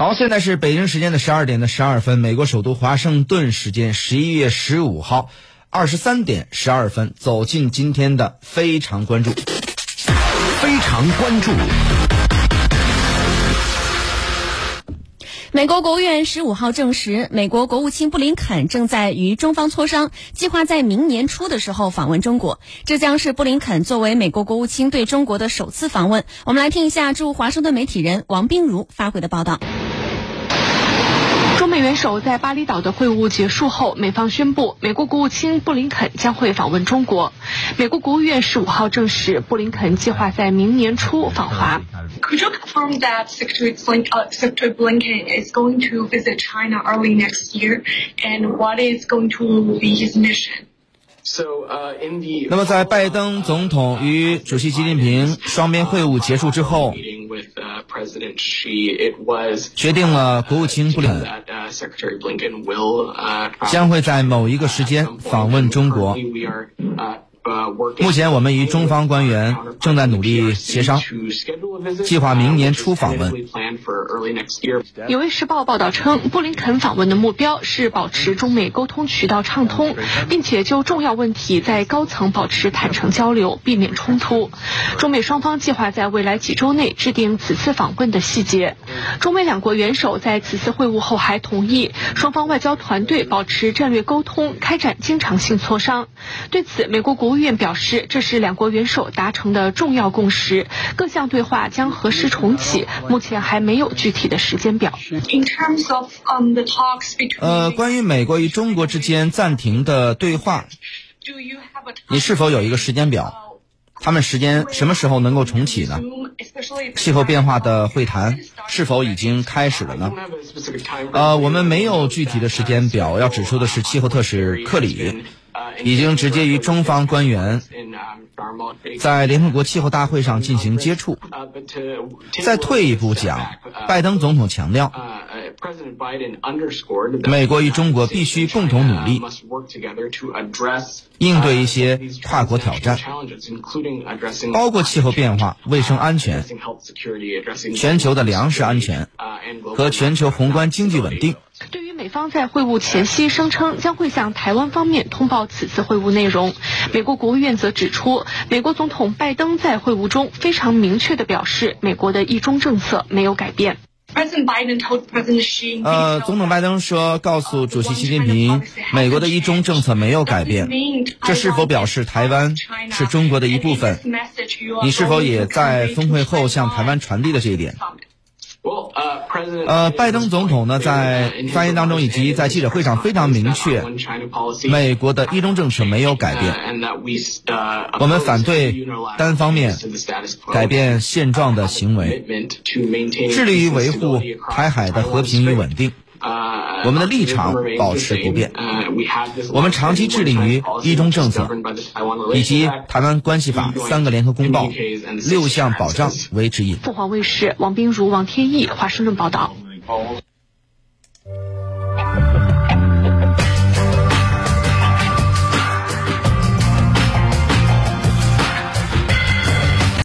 好，现在是北京时间的十二点的十二分，美国首都华盛顿时间十一月十五号二十三点十二分，走进今天的非常关注。非常关注。美国国务院十五号证实，美国国务卿布林肯正在与中方磋商，计划在明年初的时候访问中国。这将是布林肯作为美国国务卿对中国的首次访问。我们来听一下驻华盛顿媒体人王冰如发回的报道。中美元首在巴厘岛的会晤结束后，美方宣布，美国国务卿布林肯将会访问中国。美国国务院十五号证实，布林肯计划在明年初访华。Could you confirm that Secretary, Blink, uh, Secretary Blinken is going to visit China early next year, and what is going to be his mission? 那么，在拜登总统与主席习近平双边会晤结束之后，决定了国务卿布林肯将会在某一个时间访问中国。目前，我们与中方官员正在努力协商，计划明年初访问。《纽约时报》报道称，布林肯访问的目标是保持中美沟通渠道畅通，并且就重要问题在高层保持坦诚交流，避免冲突。中美双方计划在未来几周内制定此次访问的细节。中美两国元首在此次会晤后还同意，双方外交团队保持战略沟通，开展经常性磋商。对此，美国国务院表示，这是两国元首达成的重要共识，各项对话将何时重启，目前还没有具体的时间表。In terms of um the talks between 呃，关于美国与中国之间暂停的对话，do you have 你是否有一个时间表？他们时间什么时候能够重启呢气候变化的会谈是否已经开始了呢？呃，我们没有具体的时间表。要指出的是，气候特使克里已经直接与中方官员在联合国气候大会上进行接触。再退一步讲，拜登总统强调，美国与中国必须共同努力，应对一些跨国挑战，包括气候变化、卫生安全、全球的粮食安全和全球宏观经济稳定。方在会晤前夕声称将会向台湾方面通报此次会晤内容，美国国务院则指出，美国总统拜登在会晤中非常明确地表示，美国的一中政策没有改变。呃，总统拜登说，告诉主席习近平，美国的一中政策没有改变。这是否表示台湾是中国的一部分？你是否也在峰会后向台湾传递了这一点？呃，拜登总统呢，在发言当中以及在记者会上非常明确，美国的一中政策没有改变。我们反对单方面改变现状的行为，致力于维护台海的和平与稳定。我们的立场保持不变。我们长期致力于一中政策以及《台湾关系法》三个联合公报六项保障为指引。凤凰卫视王冰如、王天意华盛顿报道。